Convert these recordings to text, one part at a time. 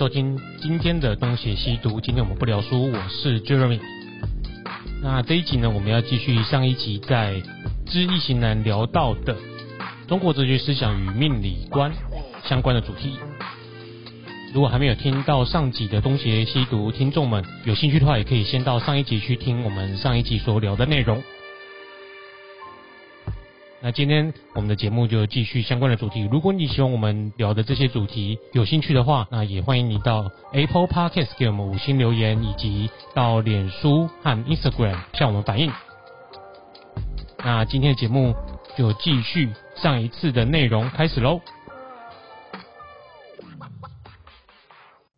收听今天的东邪西毒。今天我们不聊书，我是 Jeremy。那这一集呢，我们要继续上一集在《知易行难》聊到的中国哲学思想与命理观相关的主题。如果还没有听到上集的东邪西毒，听众们有兴趣的话，也可以先到上一集去听我们上一集所聊的内容。那今天我们的节目就继续相关的主题。如果你喜欢我们聊的这些主题，有兴趣的话，那也欢迎你到 Apple Podcast 给我们五星留言，以及到脸书和 Instagram 向我们反映。那今天的节目就继续上一次的内容开始喽。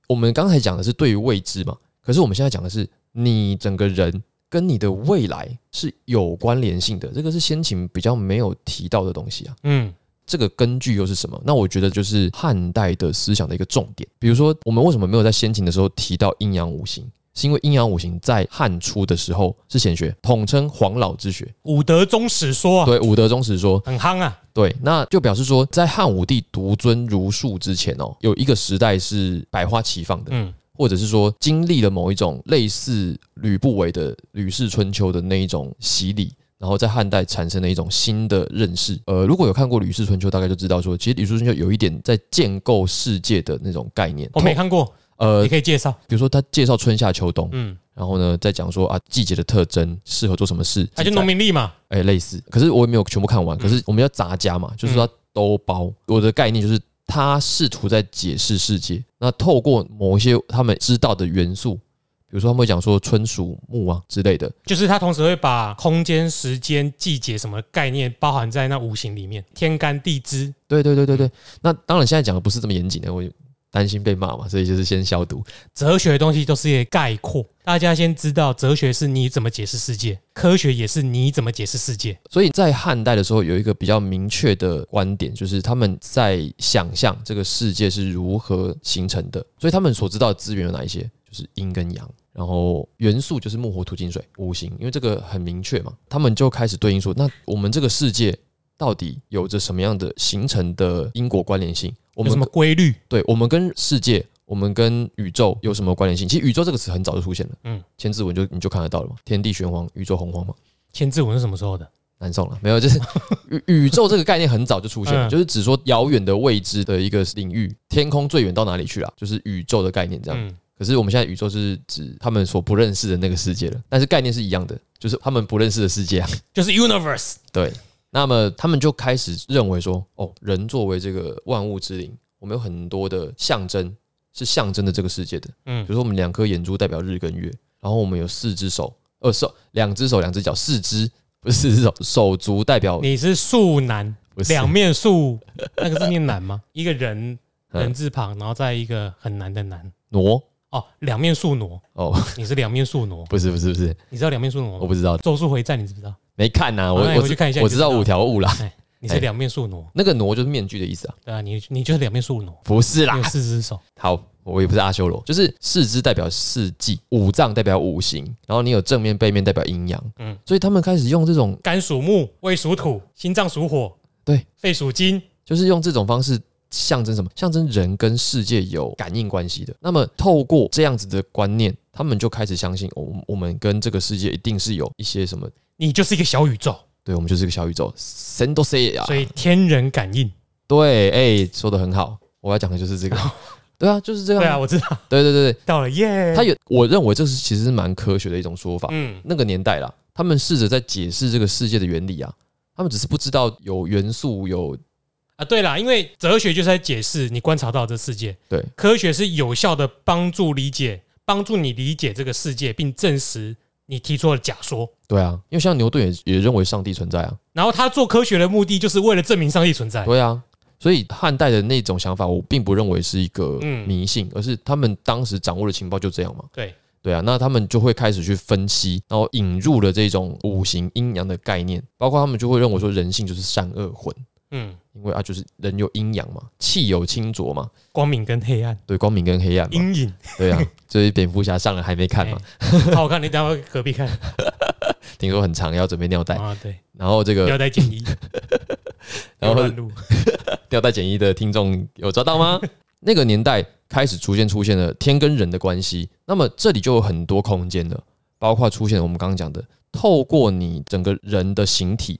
我们刚才讲的是对于未知嘛，可是我们现在讲的是你整个人跟你的未来是有关联性的，这个是先秦比较没有提到的东西啊。嗯，这个根据又是什么？那我觉得就是汉代的思想的一个重点。比如说，我们为什么没有在先秦的时候提到阴阳五行？是因为阴阳五行在汉初的时候是显学，统称黄老之学。武德宗史说啊，对，武德宗史说，很夯啊。对，那就表示说，在汉武帝独尊儒术之前哦，有一个时代是百花齐放的，嗯，或者是说经历了某一种类似吕不韦的《吕氏春秋》的那一种洗礼，然后在汉代产生了一种新的认识。呃，如果有看过《吕氏春秋》，大概就知道说，其实《吕氏春秋》有一点在建构世界的那种概念。我没看过，呃你，可以介绍。比如说他介绍春夏秋冬，嗯，然后呢再讲说啊季节的特征，适合做什么事，那就农民力嘛。哎、类似。可是我也没有全部看完，可是我们要杂家嘛，就是说它都包。我的概念就是，他试图在解释世界，那透过某一些他们知道的元素，比如说他们会讲说春属木啊之类的，就是他同时会把空间、时间、季节什么概念包含在那五行里面，天干地支。对对对对对。那当然现在讲的不是这么严谨的，我担心被骂嘛，所以就是先消毒。哲学的东西都是一个概括，大家先知道哲学是你怎么解释世界，科学也是你怎么解释世界。所以在汉代的时候，有一个比较明确的观点，就是他们在想象这个世界是如何形成的。所以他们所知道的资源有哪一些？就是阴跟阳，然后元素就是木火土金水五行，因为这个很明确嘛，他们就开始对应说，那我们这个世界到底有着什么样的形成的因果关联性？我们什么规律？对我们跟世界，我们跟宇宙有什么关联性？其实宇宙这个词很早就出现了，嗯嗯，千字文就你就看得到了嘛，天地玄黄，宇宙洪荒嘛。千字文是什么时候的？南宋了，没有，就是宇 宇宙这个概念很早就出现了，嗯就是只说遥远的未知的一个领域，天空最远到哪里去了，就是宇宙的概念这样。嗯，可是我们现在宇宙是指他们所不认识的那个世界了，但是概念是一样的，就是他们不认识的世界啊。就是 universe。对，那么他们就开始认为说，哦，人作为这个万物之灵，我们有很多的象征，是象征的这个世界的。嗯比如说我们两颗眼珠代表日跟月，然后我们有四只手，呃手两只手两只脚，四只不是四只手，手足代表你是树男，两面树，那个字念男吗？一个人嗯人字旁，然后再一个很难的难。挪哦，两面树挪，哦，你是两面树挪，不是不是不是，你知道两面树挪吗？我不知道，咒术回战你知不知道？没看呐、我我去看一下我知道五条悟啦，哎，你是两面树挪，那个挪就是面具的意思啊，对啊，你你就是两面树挪，不是啦。有。四只手，好，我也不是阿修罗，就是四肢代表四季，五脏代表五行，然后你有正面背面代表阴阳，嗯。嗯，所以他们开始用这种肝属木，胃属土，心脏属火，对，肺属金，就是用这种方式象征什么？象征人跟世界有感应关系的。那么透过这样子的观念，他们就开始相信，我们我们跟这个世界一定是有一些什么，你就是一个小宇宙，对我们就是一个小宇宙，神都 say 啊所，以天人感应。对，哎、说的很好，我要讲的就是这个，对啊，就是这样，对啊，我知道，对对对对，到了耶。他有，我认为这是其实是蛮科学的一种说法。嗯，那个年代啦，他们试着在解释这个世界的原理啊，他们只是不知道有元素有啊，对啦，因为哲学就是在解释你观察到这世界，对科学是有效的帮助理解，帮助你理解这个世界，并证实你提出的假说。对啊，因为像牛顿也也认为上帝存在啊，然后他做科学的目的就是为了证明上帝存在。对啊，所以汉代的那种想法，我并不认为是一个嗯迷信，而是他们当时掌握的情报就这样嘛。对，对啊，那他们就会开始去分析，然后引入了这种五行阴阳的概念，包括他们就会认为说人性就是善恶混，嗯，因为啊就是人有阴阳嘛，气有清浊嘛，光明跟黑暗，对，光明跟黑暗嘛，阴影，对啊，所以蝙蝠侠上了还没看嘛，哎好好看，你等一下隔壁看。听说很长，要准备尿袋，啊。对，然后这个带建议，然后。尿袋简易的听众有抓到吗？那个年代开始逐渐出现了天跟人的关系，那么这里就有很多空间了，包括出现了我们刚刚讲的，透过你整个人的形体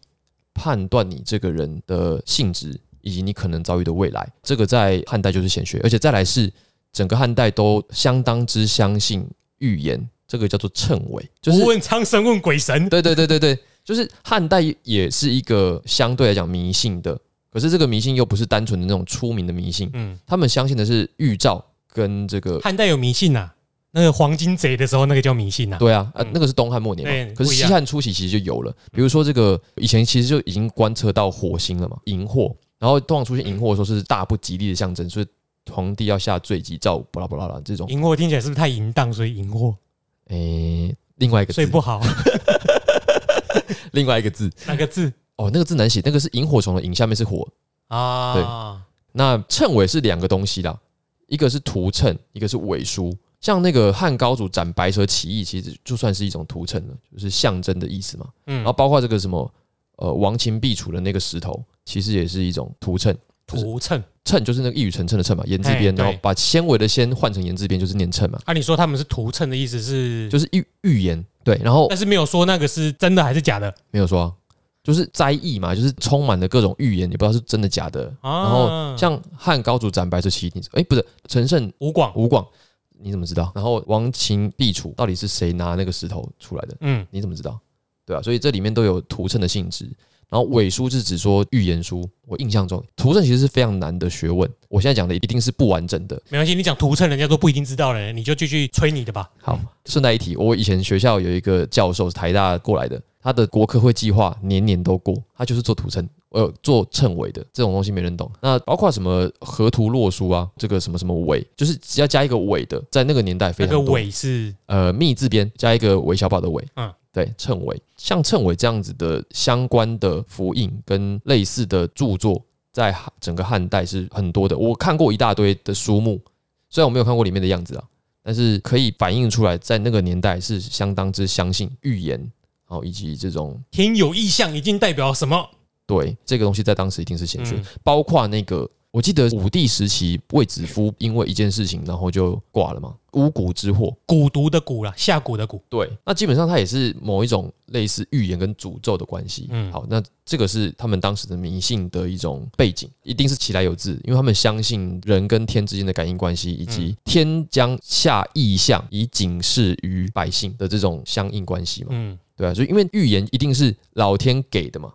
判断你这个人的性质以及你可能遭遇的未来，这个在汉代就是显学，而且再来是整个汉代都相当之相信预言，这个叫做谶纬，就是不问苍生问鬼神，对对对对对，就是汉代也是一个相对来讲迷信的，可是这个迷信又不是单纯的那种出名的迷信，嗯，他们相信的是预兆跟这个。汉代有迷信呐、那个黄金贼的时候，那个叫迷信呐、对啊，呃嗯，那个是东汉末年可是西汉初期其实就有了。比如说这个以前其实就已经观测到火星了嘛，荧惑，然后通常出现荧惑的时候是大不吉利的象征，所以皇帝要下罪己诏，巴拉巴拉啦这种。荧惑听起来是不是太淫荡，所以荧惑，诶，另外一个字，不好。另外一个字，哪个字哦，那个字难写，那个是萤火虫的萤，下面是火，啊？对那谶纬是两个东西啦，一个是图谶，一个是纬书。像那个汉高祖斩白蛇起义，其实就算是一种图谶了，就是象征的意思嘛。嗯然后，包括这个什么呃亡秦必楚的那个石头，其实也是一种图谶。图谶。谶就是那个一语成谶的谶嘛，言字边，然后把纤维的纤换成言字边，就是念谶嘛，啊，你说他们是图谶的意思是，就是预预言。对，然后但是没有说那个是真的还是假的没有说、啊，就是灾异嘛，就是充满了各种预言，也不知道是真的假的。啊。然后像汉高祖斩白蛇起义，你哎不是陈胜吴广，吴广，你怎么知道？然后亡秦必楚，到底是谁拿那个石头出来的？嗯，你怎么知道？对啊，所以这里面都有图谶的性质。然后伪书是指说预言书，我印象中图谶其实是非常难的学问。我现在讲的一定是不完整的。没关系，你讲图谶，人家都不一定知道嘞，你就继续吹你的吧。好，顺带一提，我以前学校有一个教授是台大过来的，他的国科会计划年年都过，他就是做图谶，我有做谶纬的这种东西没人懂。那包括什么河图洛书啊，这个什么什么尾，就是只要加一个尾的，在那个年代非那个。尾是呃密字边加一个韦小宝的韦，嗯嗯，对，谶纬，像谶纬这样子的相关的符印跟类似的著作，在汉整个汉代是很多的。我看过一大堆的书目，虽然我没有看过里面的样子啊，但是可以反映出来，在那个年代是相当之相信预言，然后以及这种天有异象，一定代表什么？对这个东西在当时一定是显学，嗯包括那个。我记得武帝时期，卫子夫因为一件事情，然后就挂了嘛，巫蛊之祸。蛊毒的蛊啦，下蛊的蛊。对，那基本上它也是某一种类似预言跟诅咒的关系。嗯嗯，好，那这个是他们当时的迷信的一种背景，一定是其来有自，因为他们相信人跟天之间的感应关系，以及天将下异象以警示于百姓的这种相应关系嘛。嗯，对啊，所以因为预言一定是老天给的嘛，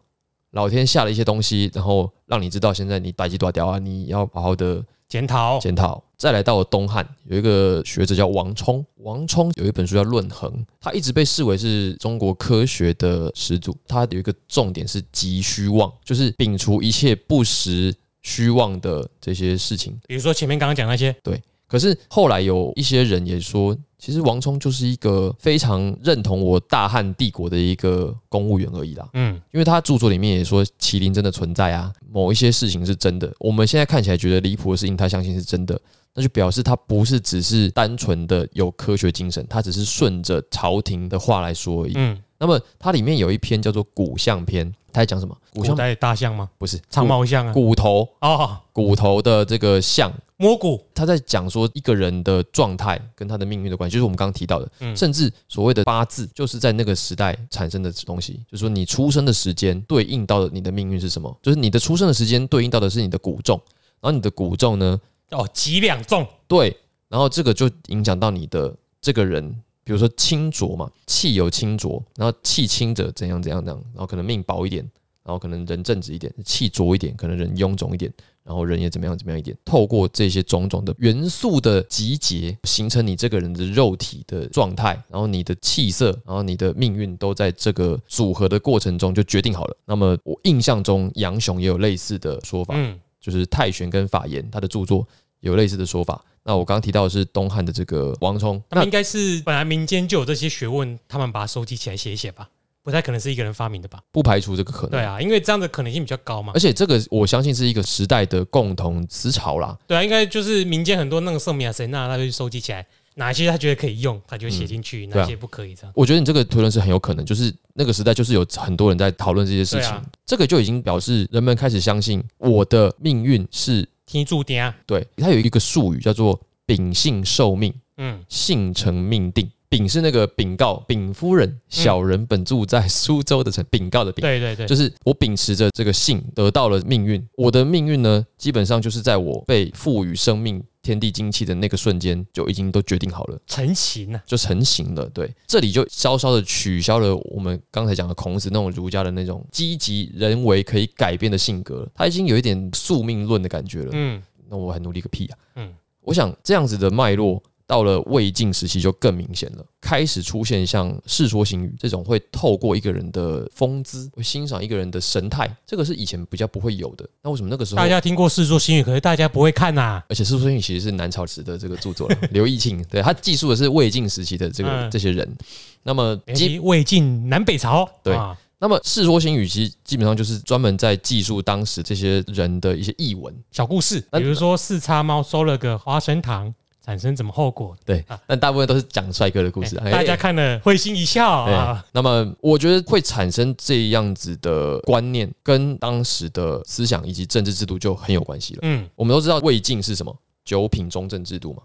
老天下了一些东西，然后让你知道现在你逮鸡多屌啊，你要好好的检讨。检讨。再来到了东汉，有一个学者叫王充，王充有一本书叫《论衡》，他一直被视为是中国科学的始祖。他有一个重点是急虚妄，就是摒除一切不实虚妄的这些事情。比如说前面刚刚讲那些，对可是后来有一些人也说，其实王充就是一个非常认同我大汉帝国的一个公务员而已啦。嗯，因为他著作里面也说麒麟真的存在啊，某一些事情是真的。我们现在看起来觉得离谱的事情，他相信是真的，那就表示他不是只是单纯的有科学精神，他只是顺着朝廷的话来说而已。嗯，那么它里面有一篇叫做《骨相篇》，他在讲什么？古代大象吗？不是长毛象啊？骨头，哦，骨头的这个象。摸骨。他在讲说一个人的状态跟他的命运的关系，就是我们刚刚提到的，嗯甚至所谓的八字，就是在那个时代产生的东西。就是说你出生的时间对应到的你的命运是什么？就是你的出生的时间对应到的是你的骨重，然后你的骨重呢，哦，几两重。对，然后这个就影响到你的这个人，比如说清浊嘛，气有清浊，然后气清者怎样怎样怎样，然后可能命薄一点，然后可能人正直一点，气浊一点，可能人臃肿一点，然后人也怎么样怎么样一点。透过这些种种的元素的集结，形成你这个人的肉体的状态，然后你的气色，然后你的命运都在这个组合的过程中就决定好了。那么我印象中杨雄也有类似的说法，嗯，就是泰玄跟法言他的著作有类似的说法。那我刚刚提到的是东汉的这个王充，那应该是本来民间就有这些学问，他们把它收集起来写一写吧，不太可能是一个人发明的吧？不排除这个可能。对啊，因为这样的可能性比较高嘛而。且这个我相信是一个时代的共同思潮啦。对啊，应该就是民间很多那个圣米亚神那，他就收集起来，哪些他觉得可以用，他就写进去，哪些不可以这样。我觉得你这个推论是很有可能，就是那个时代就是有很多人在讨论这些事情，啊这个就已经表示人们开始相信我的命运是天注定啊，对，它有一个术语叫做秉性受命，嗯，性成命定。秉是那个禀告，禀夫人，小人本住在苏州的城，禀告的禀。对对对，就是我秉持着这个性得到了命运，我的命运呢，基本上就是在我被赋予生命、天地精气的那个瞬间，就已经都决定好了，成型了。就成型了。对，这里就稍稍的取消了我们刚才讲的孔子那种儒家的那种积极人为可以改变的性格，他已经有一点宿命论的感觉了。嗯那我还努力个屁啊！嗯，我想这样子的脉络。到了魏晋时期就更明显了，开始出现像《世说新语》这种会透过一个人的风姿，会欣赏一个人的神态，这个是以前比较不会有的。那为什么那个时候大家听过《世说新语》，可是大家不会看呐、而且《世说新语》其实是南朝时的这个著作了，刘义庆对他记述的是魏晋时期的这个、嗯这些人。那么没关基系魏晋南北朝，对啊那么《世说新语》其实基本上就是专门在记述当时这些人的一些译文。小故事，那比如说四叉猫收了个花生糖，产生什么后果？对啊，但大部分都是讲帅哥的故事。哎大家看了会心一笑对啊。那么我觉得会产生这样子的观念，跟当时的思想以及政治制度就很有关系了。嗯，我们都知道魏晋是什么九品中正制度嘛？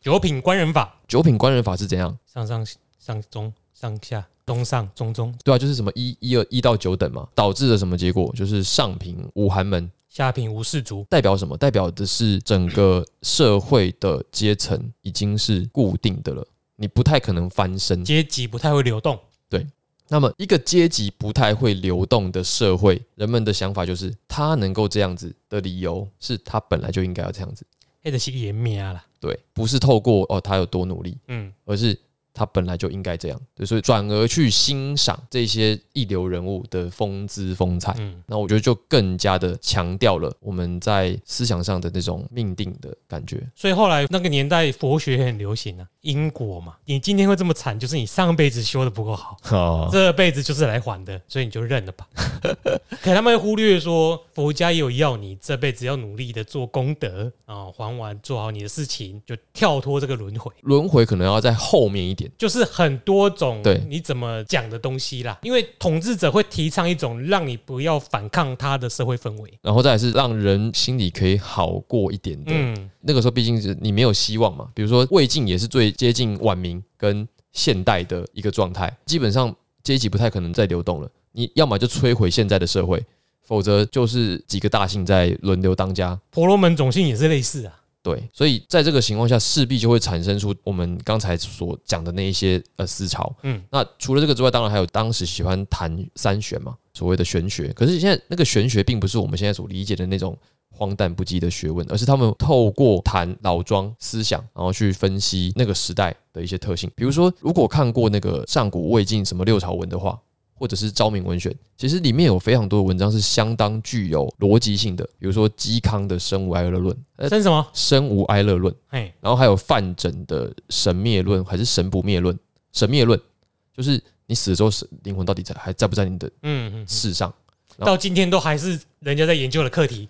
九品官人法，九品官人法是怎样？上上上中上下中上中中，对啊，就是什么一一二一到九等嘛，导致了什么结果？就是上品无寒门，下品无士族。代表什么？代表的是整个社会的阶层已经是固定的了，你不太可能翻身。阶级不太会流动，对那么，一个阶级不太会流动的社会，人们的想法就是，他能够这样子的理由是他本来就应该要这样子，黑的是颜面啦。对，不是透过哦他有多努力，嗯，而是他本来就应该这样，对，所以转而去欣赏这些一流人物的风姿风采。嗯，那我觉得就更加的强调了我们在思想上的那种命定的感觉。所以后来那个年代佛学很流行啊，因果嘛，你今天会这么惨，就是你上辈子修的不够好，哦，这辈子就是来还的，所以你就认了吧。可他们会忽略说，佛家也有要你这辈子要努力的做功德啊、还完做好你的事情，就跳脱这个轮回。轮回可能要在后面一点。就是很多种对你怎么讲的东西啦，因为统治者会提倡一种让你不要反抗他的社会氛围。然后再来是让人心里可以好过一点的。嗯，那个时候毕竟是你没有希望嘛，比如说魏晋也是最接近晚明跟现代的一个状态，基本上阶级不太可能再流动了。你要么就摧毁现在的社会，否则就是几个大姓在轮流当家。婆罗门种姓也是类似啊。对，所以在这个情况下，势必就会产生出我们刚才所讲的那一些呃思潮。嗯，那除了这个之外，当然还有当时喜欢谈三玄嘛，所谓的玄学。可是现在那个玄学，并不是我们现在所理解的那种荒诞不羁的学问，而是他们透过谈老庄思想，然后去分析那个时代的一些特性。比如说，如果看过那个上古魏晋什么六朝文的话，或者是昭明文选，其实里面有非常多的文章是相当具有逻辑性的。比如说嵇康的《生无哀乐论》，呃，《生什么？生无哀乐论》。嘿，然后还有范缜的神灭论还是神不灭论？神灭论就是你死了之后，是灵魂到底在还在不在你的嗯嗯，世上？到今天都还是人家在研究的课题。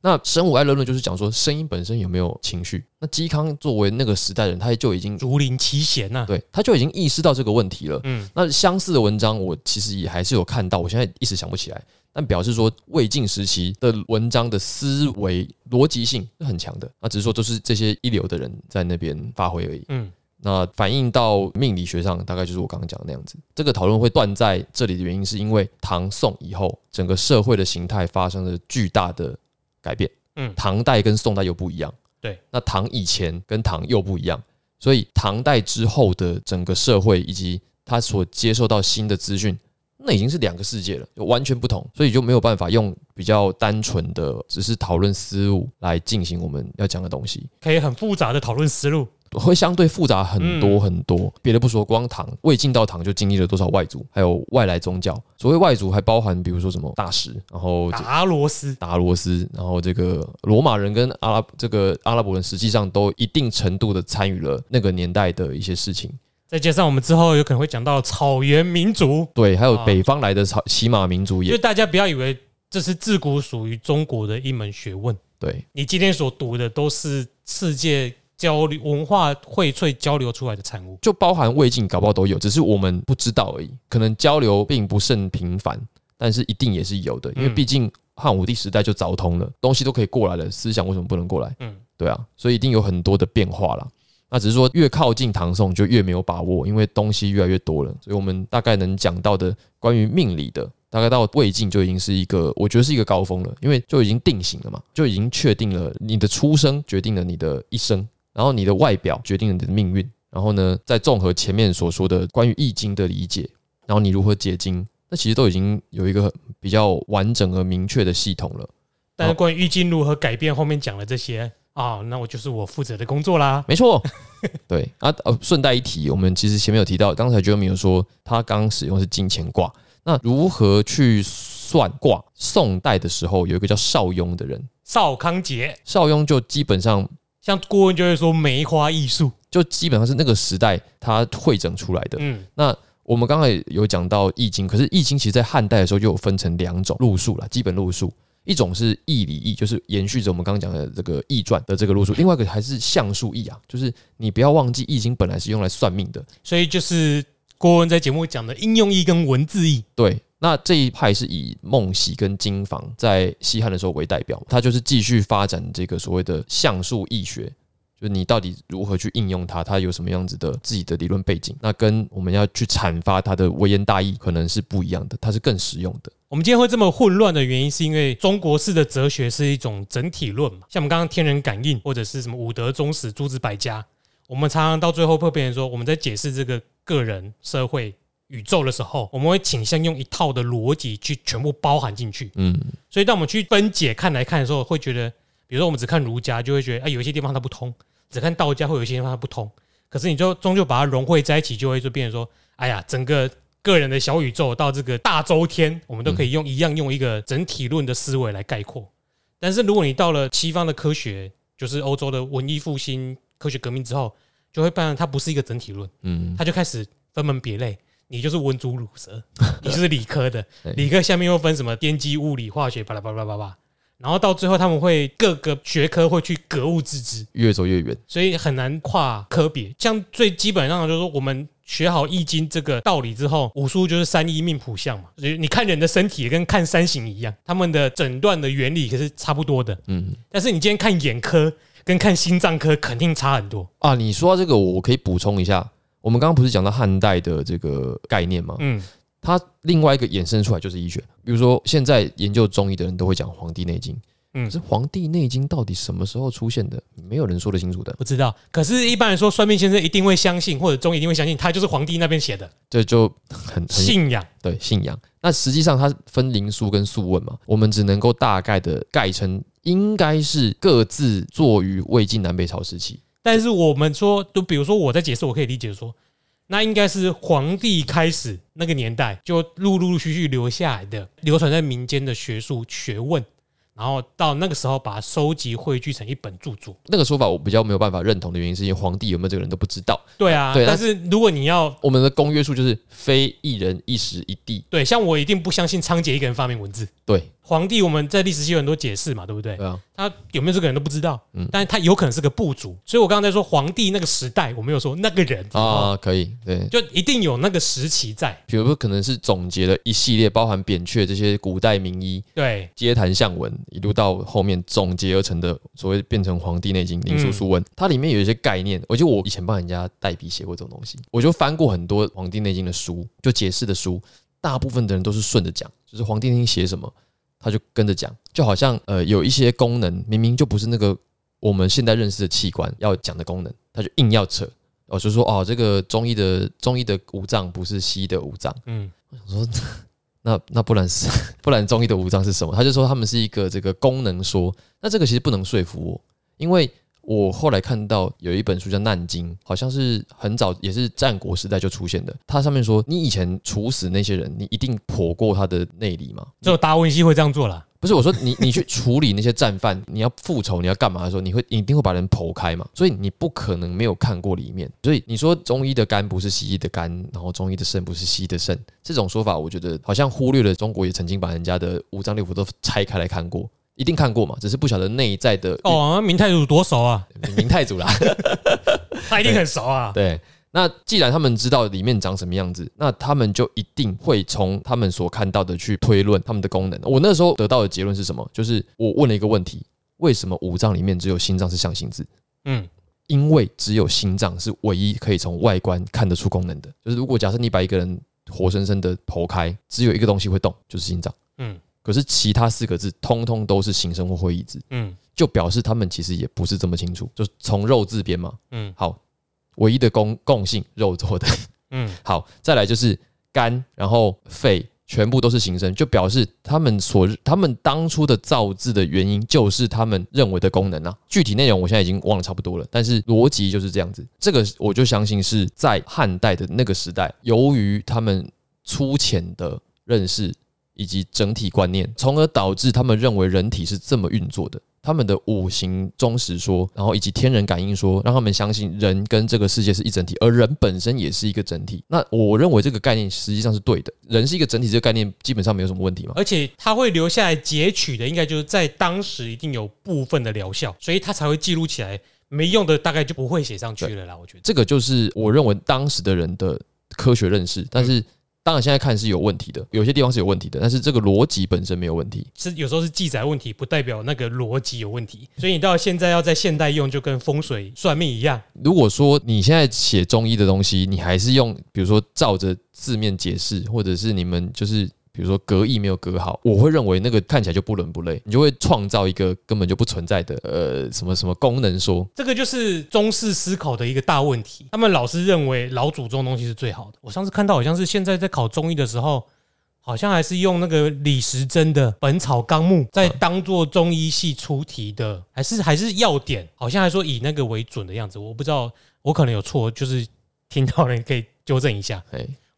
那生无爱乐论就是讲说声音本身有没有情绪。那嵇康作为那个时代人，他就已经如临其贤呐。对他就已经意识到这个问题了。嗯，那相似的文章，我其实也还是有看到，我现在一时想不起来。但表示说魏晋时期的文章的思维逻辑性是很强的，那只是说都是这些一流的人在那边发挥而已。嗯，那反映到命理学上，大概就是我刚刚讲的那样子。这个讨论会断在这里的原因，是因为唐宋以后，整个社会的形态发生了巨大的改变。嗯唐代跟宋代又不一样。对，那唐以前跟唐又不一样，所以唐代之后的整个社会以及他所接受到新的资讯，那已经是两个世界了，就完全不同，所以就没有办法用比较单纯的只是讨论思路来进行我们要讲的东西。可以很复杂的讨论思路。会相对复杂很多嗯很多。别的不说，光唐未进到唐就经历了多少外族，还有外来宗教。所谓外族，还包含比如说什么大食，然后达罗斯，达罗斯，然后这个罗马人跟阿拉这个阿拉伯人，实际上都一定程度的参与了那个年代的一些事情。再加上我们之后有可能会讲到草原民族，对，还有啊北方来的草骑马民族也就大家不要以为这是自古属于中国的一门学问，对。你今天所读的都是世界交流文化荟萃交流出来的产物。就包含魏晋，搞不好都有，只是我们不知道而已。可能交流并不甚频繁，但是一定也是有的，因为嗯毕竟汉武帝时代就凿通了，东西都可以过来了，思想为什么不能过来？嗯，对啊，所以一定有很多的变化啦。那只是说越靠近唐宋就越没有把握，因为东西越来越多了。所以我们大概能讲到的关于命理的，大概到魏晋就已经是一个，我觉得是一个高峰了，因为就已经定型了嘛，就已经确定了你的出生决定了你的一生，然后你的外表决定了你的命运，然后呢，再综合前面所说的关于易经的理解，然后你如何解经，那其实都已经有一个比较完整而明确的系统了。但是关于易经如何改变，后面讲了这些啊，那我就是我负责的工作啦。没错，对啊，呃，顺带一提，我们其实前面有提到，刚才 Jeremy 有说他刚使用的是金钱卦，那如何去算卦？宋代的时候有一个叫邵雍的人，邵康节，邵雍就基本上像郭文就会说梅花艺术，就基本上是那个时代他汇整出来的。嗯，那我们刚才有讲到易经，可是易经其实在汉代的时候就有分成两种路数了，基本路数。一种是易理易，就是延续着我们刚刚讲的这个易传的这个路数；另外一个还是象数易啊，就是你不要忘记易经本来是用来算命的，所以就是郭文在节目讲的应用易跟文字易，对，那这一派是以孟喜跟金房在西汉的时候为代表，他就是继续发展这个所谓的象数易学，就你到底如何去应用它，它有什么样子的自己的理论背景，那跟我们要去阐发它的微言大义可能是不一样的，它是更实用的。我们今天会这么混乱的原因，是因为中国式的哲学是一种整体论嘛，像我们刚刚天人感应或者是什么五德宗史、诸子百家，我们常常到最后会变成说，我们在解释这个个人、社会、宇宙的时候，我们会倾向用一套的逻辑去全部包含进去。嗯，所以当我们去分解看来看的时候，会觉得，比如说我们只看儒家，就会觉得啊，有一些地方它不通；只看道家，会有一些地方它不通。可是你就终究把它融汇在一起，就会就变成说，哎呀，整个个人的小宇宙到这个大周天，我们都可以用一样用一个整体论的思维来概括。但是如果你到了西方的科学，就是欧洲的文艺复兴、科学革命之后，就会发现它不是一个整体论，嗯，它就开始分门别类。你就是文竹乳蛇，你就是理科的，理科下面又分什么电机、物理、化学，巴拉巴拉巴拉巴拉，然后到最后他们会各个学科会去格物致知，越走越远。所以很难跨科别。像最基本上就是说，我们学好易经这个道理之后，武术就是三一命谱相嘛，所以你看人的身体跟看三形一样，他们的诊断的原理可是差不多的。嗯但是你今天看眼科跟看心脏科肯定差很多。啊，你说到这个，我可以补充一下，我们刚刚不是讲到汉代的这个概念吗？嗯，它另外一个衍生出来就是医学，比如说现在研究中医的人都会讲《黄帝内经》，嗯可是《黄帝内经》到底什么时候出现的？没有人说得清楚的。不知道。可是，一般来说，算命先生一定会相信，或者中医一定会相信，他就是皇帝那边写的这就很很信仰。对信仰。那实际上它分灵枢跟素问嘛，我们只能够大概的概称，应该是各自作于魏晋南北朝时期。但是我们说，就比如说我在解释，我可以理解说，那应该是皇帝开始那个年代就陆陆续续留下来的，流传在民间的学术学问，然后到那个时候把它收集汇聚成一本著作。那个说法我比较没有办法认同的原因，是因为皇帝有没有这个人都不知道。对啊，对但是如果你要我们的公约数就是非一人一时一地。对，像我一定不相信仓颉一个人发明文字。对皇帝我们在历史系有很多解释嘛，对不对？对啊，他有没有这个人都不知道，嗯。但是他有可能是个部族，所以我刚刚在说皇帝那个时代，我没有说那个人。啊，啊，可以对。就一定有那个时期在，比如说，可能是总结了一系列包含扁鹊这些古代名医对，街谈巷闻，一路到后面总结而成的所谓变成《黄帝内经》《灵枢嗯素问》，它里面有一些概念，我记得我以前帮人家代笔写过这种东西，我就翻过很多《黄帝内经》的书，就解释的书，大部分的人都是顺着讲，就是《黄帝内经》写什么，他就跟着讲，就好像呃有一些功能明明就不是那个我们现在认识的器官要讲的功能，他就硬要扯。我，就说哦，这个中医的中医的五脏不是西医的五脏，嗯，我想说那那不然是 不然中医的五脏是什么？他就说他们是一个这个功能说，那这个其实不能说服我，因为我后来看到有一本书叫《难经》，好像是很早也是战国时代就出现的。它上面说，你以前处死那些人，你一定剖过他的内里吗？只有达文西会这样做啦。不是我说你，你去处理那些战犯，你要复仇，你要干嘛的时候，你会你一定会把人剖开嘛，所以你不可能没有看过里面。所以你说中医的肝不是西医的肝，然后中医的肾不是西医的肾，这种说法，我觉得好像忽略了中国也曾经把人家的五脏六腑都拆开来看过，一定看过嘛，只是不晓得内在的哦，明太祖多熟啊，明太祖啦，他一定很熟啊。对。那既然他们知道里面长什么样子，那他们就一定会从他们所看到的去推论他们的功能。我那时候得到的结论是什么？就是我问了一个问题：为什么五脏里面只有心脏是象形字？嗯，因为只有心脏是唯一可以从外观看得出功能的。就是如果假设你把一个人活生生的剖开，只有一个东西会动，就是心脏。嗯可是其他四个字通通都是形声或会意字，嗯就表示他们其实也不是这么清楚。就从肉字边嘛，嗯好，唯一的共共性肉做的。嗯 好，再来就是肝，然后肺，全部都是形声，就表示他们所他们当初的造字的原因，就是他们认为的功能啊。具体内容我现在已经忘了差不多了，但是逻辑就是这样子。这个我就相信是在汉代的那个时代，由于他们粗浅的认识以及整体观念，从而导致他们认为人体是这么运作的。他们的五行忠实说，然后以及天人感应说，让他们相信人跟这个世界是一整体，而人本身也是一个整体。那我认为这个概念实际上是对的，人是一个整体，这个概念基本上没有什么问题嘛。而且他会留下来截取的，应该就是在当时一定有部分的疗效，所以他才会记录起来。没用的大概就不会写上去了啦，我觉得。这个就是我认为当时的人的科学认识，但是当然现在看是有问题的，有些地方是有问题的，但是这个逻辑本身没有问题。是有时候是记载问题，不代表那个逻辑有问题。所以你到现在要在现代用，就跟风水算命一样。如果说你现在写中医的东西，你还是用比如说照着字面解释，或者是你们就是比如说隔义没有隔好，我会认为那个看起来就不伦不类，你就会创造一个根本就不存在的呃什么什么功能说。这个就是中式思考的一个大问题。他们老是认为老祖宗东西是最好的。我上次看到好像是现在在考中医的时候，好像还是用那个李时珍的《本草纲目》在当做中医系出题的，还是还是要点，好像还说以那个为准的样子。我不知道，我可能有错，就是听到人可以纠正一下。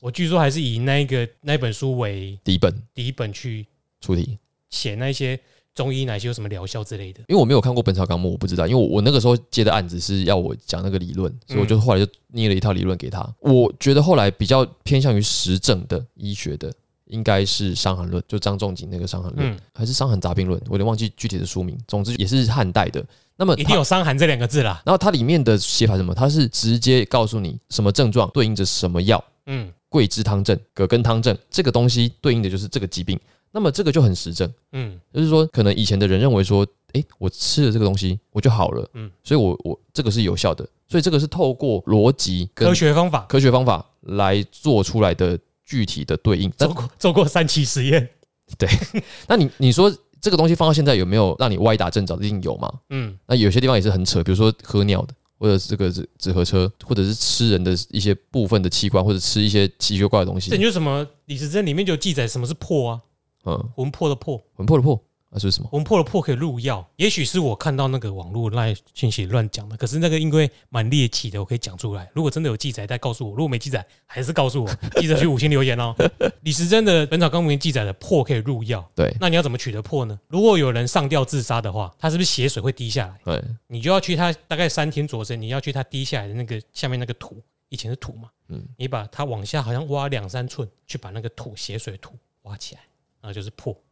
哎，我据说还是以那个那本书为第一本第一本去出题，写那些中医哪些有什么疗效之类的。因为我没有看过《本草纲目》，我不知道，因为我我那个时候接的案子是要我讲那个理论，所以我就后来就捏了一套理论给他。我觉得后来比较偏向于实证的医学的，应该是《伤寒论》，就张仲景那个《伤寒论》嗯，还是《伤寒杂病论》，我有点忘记具体的书名。总之也是汉代的。那么一定它有伤寒这两个字啦。然后它里面的写法什么？它是直接告诉你什么症状对应着什么药，嗯桂枝汤证、葛根汤证，这个东西对应的就是这个疾病。那么这个就很实证，嗯就是说，可能以前的人认为说，诶，我吃了这个东西我就好了，嗯嗯，所以我我这个是有效的，所以这个是透过逻辑跟科学方法科学方法来做出来的具体的对应。但做过做过三期实验。对 那你你说这个东西放到现在有没有让你歪打正着？一定有嘛？嗯那有些地方也是很扯，比如说喝尿的，或者是这个纸纸盒车，或者是吃人的一些部分的器官，或者吃一些奇奇怪怪的东西。这你。就什么李时珍里面就有记载什么是破啊，嗯，魂魄的魄，魂魄的魄，那是什么？我们破了破可以入药。也许是我看到那个网络赖信息乱讲的，可是那个因为蛮猎奇的，我可以讲出来。如果真的有记载，再告诉我；如果没记载，还是告诉我。记得去五星留言哦。李时珍的《本草纲目》记载的破可以入药，对那你要怎么取得破呢？如果有人上吊自杀的话，他是不是血水会滴下来？对，你就要去他大概三天左右，你要去他滴下来的那个下面那个土，以前是土嘛，嗯你把它往下好像挖两三寸，去把那个土血水土挖起来，然后就是破，这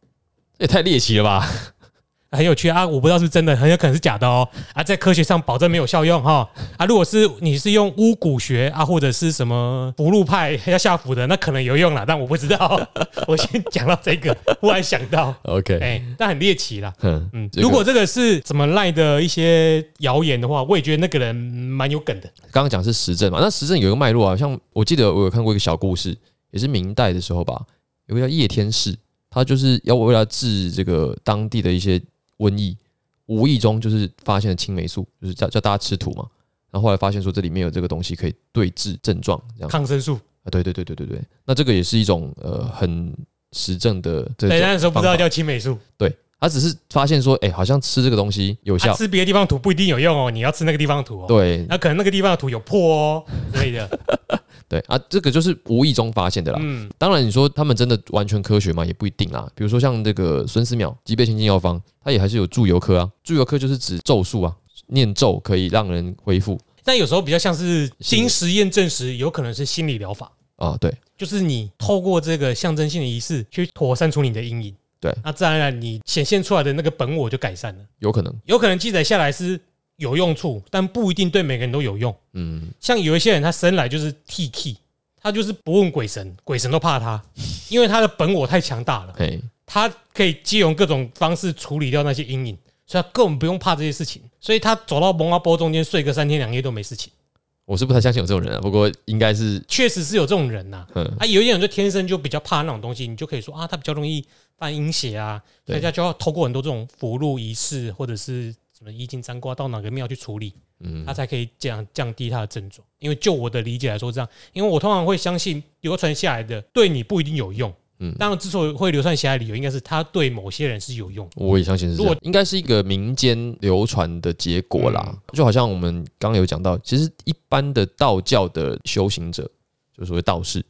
也太猎奇了吧？很有趣啊！我不知道是真的，很有可能是假的哦啊，在科学上保证没有效用哈啊！如果是你是用巫蛊学啊，或者是什么福禄派要下符的，那可能有用啦，但我不知道。我先讲到这个，忽然想到，OK，哎、但很猎奇啦。嗯嗯，如果这个是怎么赖的一些谣言的话，我也觉得那个人蛮有梗的。刚刚讲是实证嘛，那实证有一个脉络啊，像我记得我有看过一个小故事，也是明代的时候吧，有个叫叶天士，他就是要为了治这个当地的一些瘟疫，无意中就是发现了青霉素，就是叫叫大家吃土嘛，然后后来发现说这里面有这个东西可以对治症状，这样。抗生素，啊，对对对对对对，那这个也是一种呃很实证的这对，种那时候不知道叫青霉素，对，他只是发现说，哎、好像吃这个东西有效。啊，，吃别的地方土不一定有用哦，你要吃那个地方土哦。对。那可能那个地方的土有破哦之类的。对啊，这个就是无意中发现的啦。嗯，当然，你说他们真的完全科学吗？也不一定啦。比如说像这个孙思邈脊背清净药方，它也还是有祝由科啊。祝由科就是指咒术啊，念咒可以让人恢复但有时候比较像是经实验证实，有可能是心理疗法，啊。对就是你透过这个象征性的仪式去妥善处理你的阴影。对那自然而然你显现出来的那个本我就改善了。有可能，有可能记载下来是有用处，但不一定对每个人都有用。嗯，像有一些人，他生来就是 T K，他就是不问鬼神，鬼神都怕他，因为他的本我太强大了，嘿，他可以借用各种方式处理掉那些阴影，所以他根本不用怕这些事情，所以他走到蒙阿波中间睡个三天两夜都没事情。我是不太相信有这种人啊，不过应该是，确实是有这种人呐、嗯，啊，有一些人就天生就比较怕那种东西，你就可以说啊，他比较容易犯阴邪啊，对。大家就要透过很多这种符箓仪式或者是什么易经占卦到哪个庙去处理，嗯他才可以降降低他的症状。因为就我的理解来说，这样，因为我通常会相信流传下来的对你不一定有用。嗯当然，之所以会流传下来，理由应该是他对某些人是有用。我也相信是这如果，样应该是一个民间流传的结果啦。就好像我们刚刚有讲到，其实一般的道教的修行者，就所谓道士，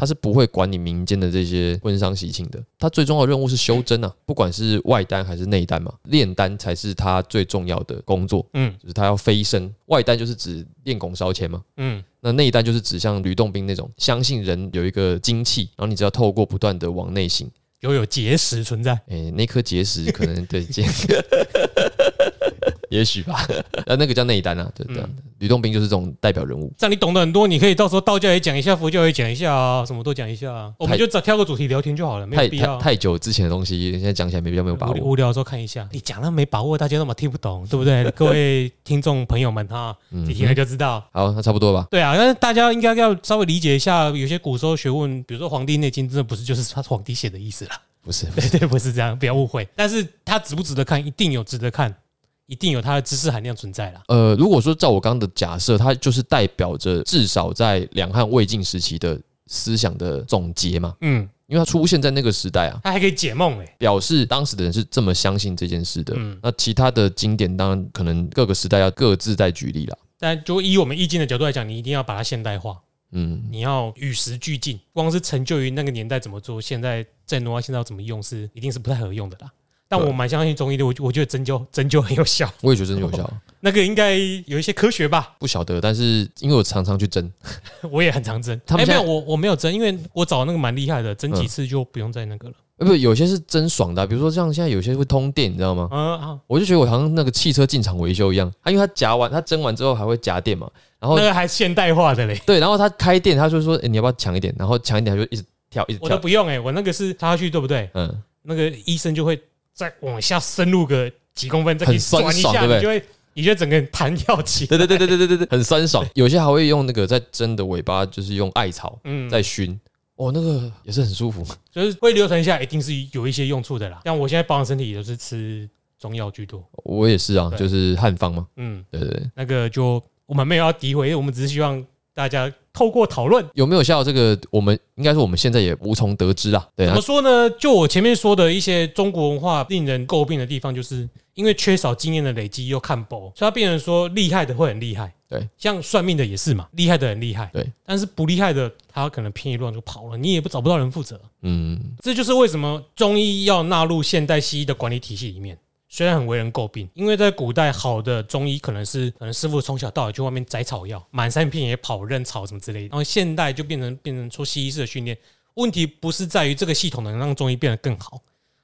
他是不会管你民间的这些婚丧喜庆的，他最重要的任务是修真啊，不管是外丹还是内丹嘛，炼丹才是他最重要的工作，嗯就是他要飞升。外丹就是指练功烧钱嘛，嗯，那内丹就是指像吕洞宾那种，相信人有一个精气，然后你只要透过不断的往内行，有有结石存在。哎、那颗结石可能对结，也许吧。那那个叫内丹啊，对这样的。吕洞宾就是这种代表人物。这样你懂得很多，你可以到时候道教也讲一下，佛教也讲一下啊，什么都讲一下啊。我们就只挑个主题聊天就好了，没有必要太。太久之前的东西，现在讲起来没比较没有把握。无无聊的时候看一下，你讲了没把握，大家都嘛听不懂，对不对？各位听众朋友们哈，嗯你听了就知道。好，那差不多吧。对啊，但是大家应该要稍微理解一下，有些古时候学问，比如说《黄帝内经》，真的不是就是他皇帝写的意思啦。不是，对对，不是这样，不要误会。但是它值不值得看，一定有值得看，一定有它的知识含量存在啦。呃，如果说照我刚刚的假设，它就是代表着至少在两汉魏晋时期的思想的总结嘛，嗯，因为它出现在那个时代啊，它还可以解梦诶、表示当时的人是这么相信这件事的。嗯那其他的经典当然可能各个时代要各自再举例了。但就以我们易经的角度来讲，你一定要把它现代化，嗯，你要与时俱进。光是成就于那个年代怎么做，现在再挪到现在要怎么用，是一定是不太合用的啦。但我蛮相信中医的，我我觉得针灸针灸很有效，我也觉得针灸有效，那个应该有一些科学吧。不晓得，但是因为我常常去针，我也很常针，他没有我我没有针，因为我找那个蛮厉害的，针几次就不用再那个了。呃，不，有些是真爽的啊、比如说像现在有些会通电，你知道吗？嗯啊，我就觉得我好像那个汽车进厂维修一样，它因为它夹完，它蒸完之后还会夹电嘛，然后那个还现代化的嘞，对，然后它开电，它就说、欸你要不要强一点，然后强一点，它就一直跳，一直跳。我都，不用哎，我那个是插下去对不对？嗯，那个医生就会再往下深入个几公分，再给你转一下，你就会。你就得整个人弹跳起？对对对对对对对很酸爽。有些还会用那个在蒸的尾巴，就是用艾草嗯在熏，哦，那个也是很舒服。就是会流传下，一定是有一些用处的啦。像我现在保养身体，就是吃中药居多。我也是啊，就是汉方嘛。嗯，对对，那个就我们没有要诋毁，我们只是希望大家透过讨论。有没有效？这个我们应该是我们现在也无从得知啦。对啊怎么，说呢？就我前面说的一些中国文化令人诟病的地方，就是因为缺少经验的累积又看薄，所以他变成说厉害的会很厉害。对，像算命的也是嘛，厉害的很厉害。对，但是不厉害的他可能偏一乱就跑了，你也不找不到人负责。嗯，这就是为什么中医要纳入现代西医的管理体系里面。虽然很为人诟病，因为在古代好的中医可能是可能师傅从小到大去外面摘草药，满山遍野跑认草什么之类的，然后现代就变成变成出西医式的训练。问题不是在于这个系统能让中医变得更好，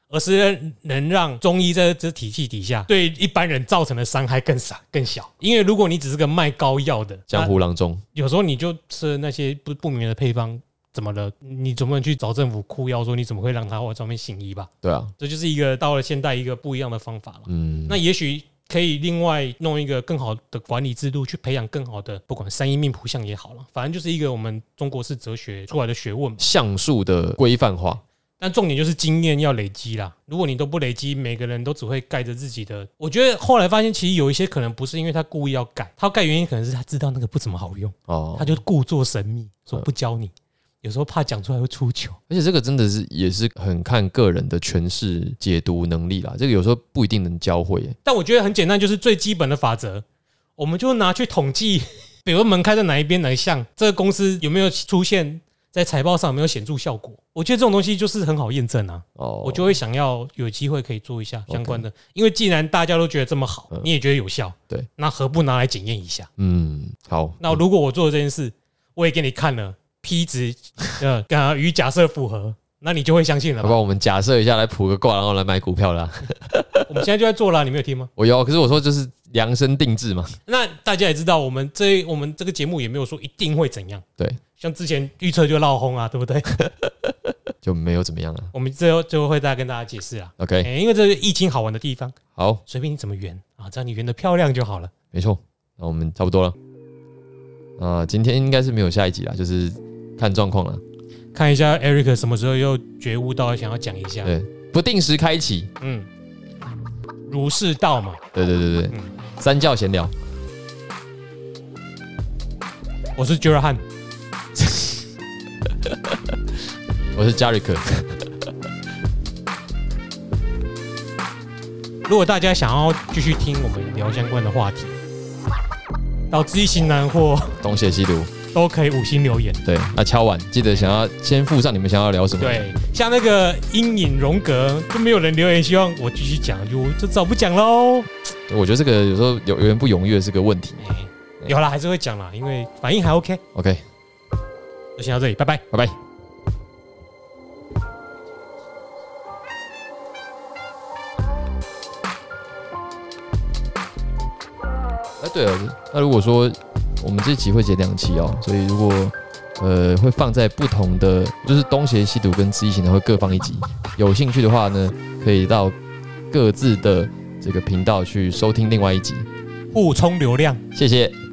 而是能让中医在这体系底下对一般人造成的伤害更少更小。因为如果你只是个卖膏药的江湖郎中，有时候你就吃那些不不明的配方，怎么了？你总不能去找政府哭腰说你怎么会让他往上面行医吧？对啊，这就是一个到了现代一个不一样的方法了。嗯，那也许可以另外弄一个更好的管理制度，去培养更好的，不管三阴命谱相也好了，反正就是一个我们中国式哲学出来的学问嘛。像素的规范化，但重点就是经验要累积啦。如果你都不累积，每个人都只会盖着自己的。我觉得后来发现，其实有一些可能不是因为他故意要改，他要改原因可能是他知道那个不怎么好用。哦他，就故作神秘，说不教你。有时候怕讲出来会出糗，而且这个真的是也是很看个人的诠释解读能力啦，这个有时候不一定能教会耶。但我觉得很简单，就是最基本的法则，我们就拿去统计，比如门开在哪一边哪一项，这个公司有没有出现在财报上有没有显著效果。我觉得这种东西就是很好验证啊，哦，我就会想要有机会可以做一下相关的，因为既然大家都觉得这么好嗯，你也觉得有效，对，那何不拿来检验一下？嗯，好，那如果我做了这件事，我也给你看了，P 值呃跟与假设符合，那你就会相信了吧好吧，？我们假设一下来卜个卦，然后来买股票啦。我们现在就在做了，你没有听吗？我有，可是我说就是量身定制嘛。那大家也知道，我们这我们这个节目也没有说一定会怎样。对，像之前预测就闹轰啊，对不对？就没有怎么样了。我们最后最后会再跟大家解释啊。OK，哎，因为这是易经好玩的地方，好，随便你怎么圆啊，只要你圆的漂亮就好了。没错，那我们差不多了。啊、今天应该是没有下一集了，就是看状况了。看一下 Eric 什么时候又觉悟到想要讲一下。对，不定时开启。嗯，儒释道嘛。对对对对，嗯三教闲聊。我是 j u r Han，我是 j a r i k。如果大家想要继续听我们聊相关的话题，到知易行难或东邪西毒。都可以五星留言。对，那敲完记得想要先附上你们想要聊什么。对，像那个阴影荣格就没有人留言，希望我继续讲，就就早不讲喽。我觉得这个有时候有有人不踊跃是个问题。哎有啦，还是会讲啦，因为反应还 OK。OK，就先到这里，拜拜。拜拜。哎，对了，那如果说我们这期会剪两期哦，所以如果呃会放在不同的，就是东邪西毒跟知易行的会各放一集。有兴趣的话呢，可以到各自的这个频道去收听另外一集。互充流量。谢谢。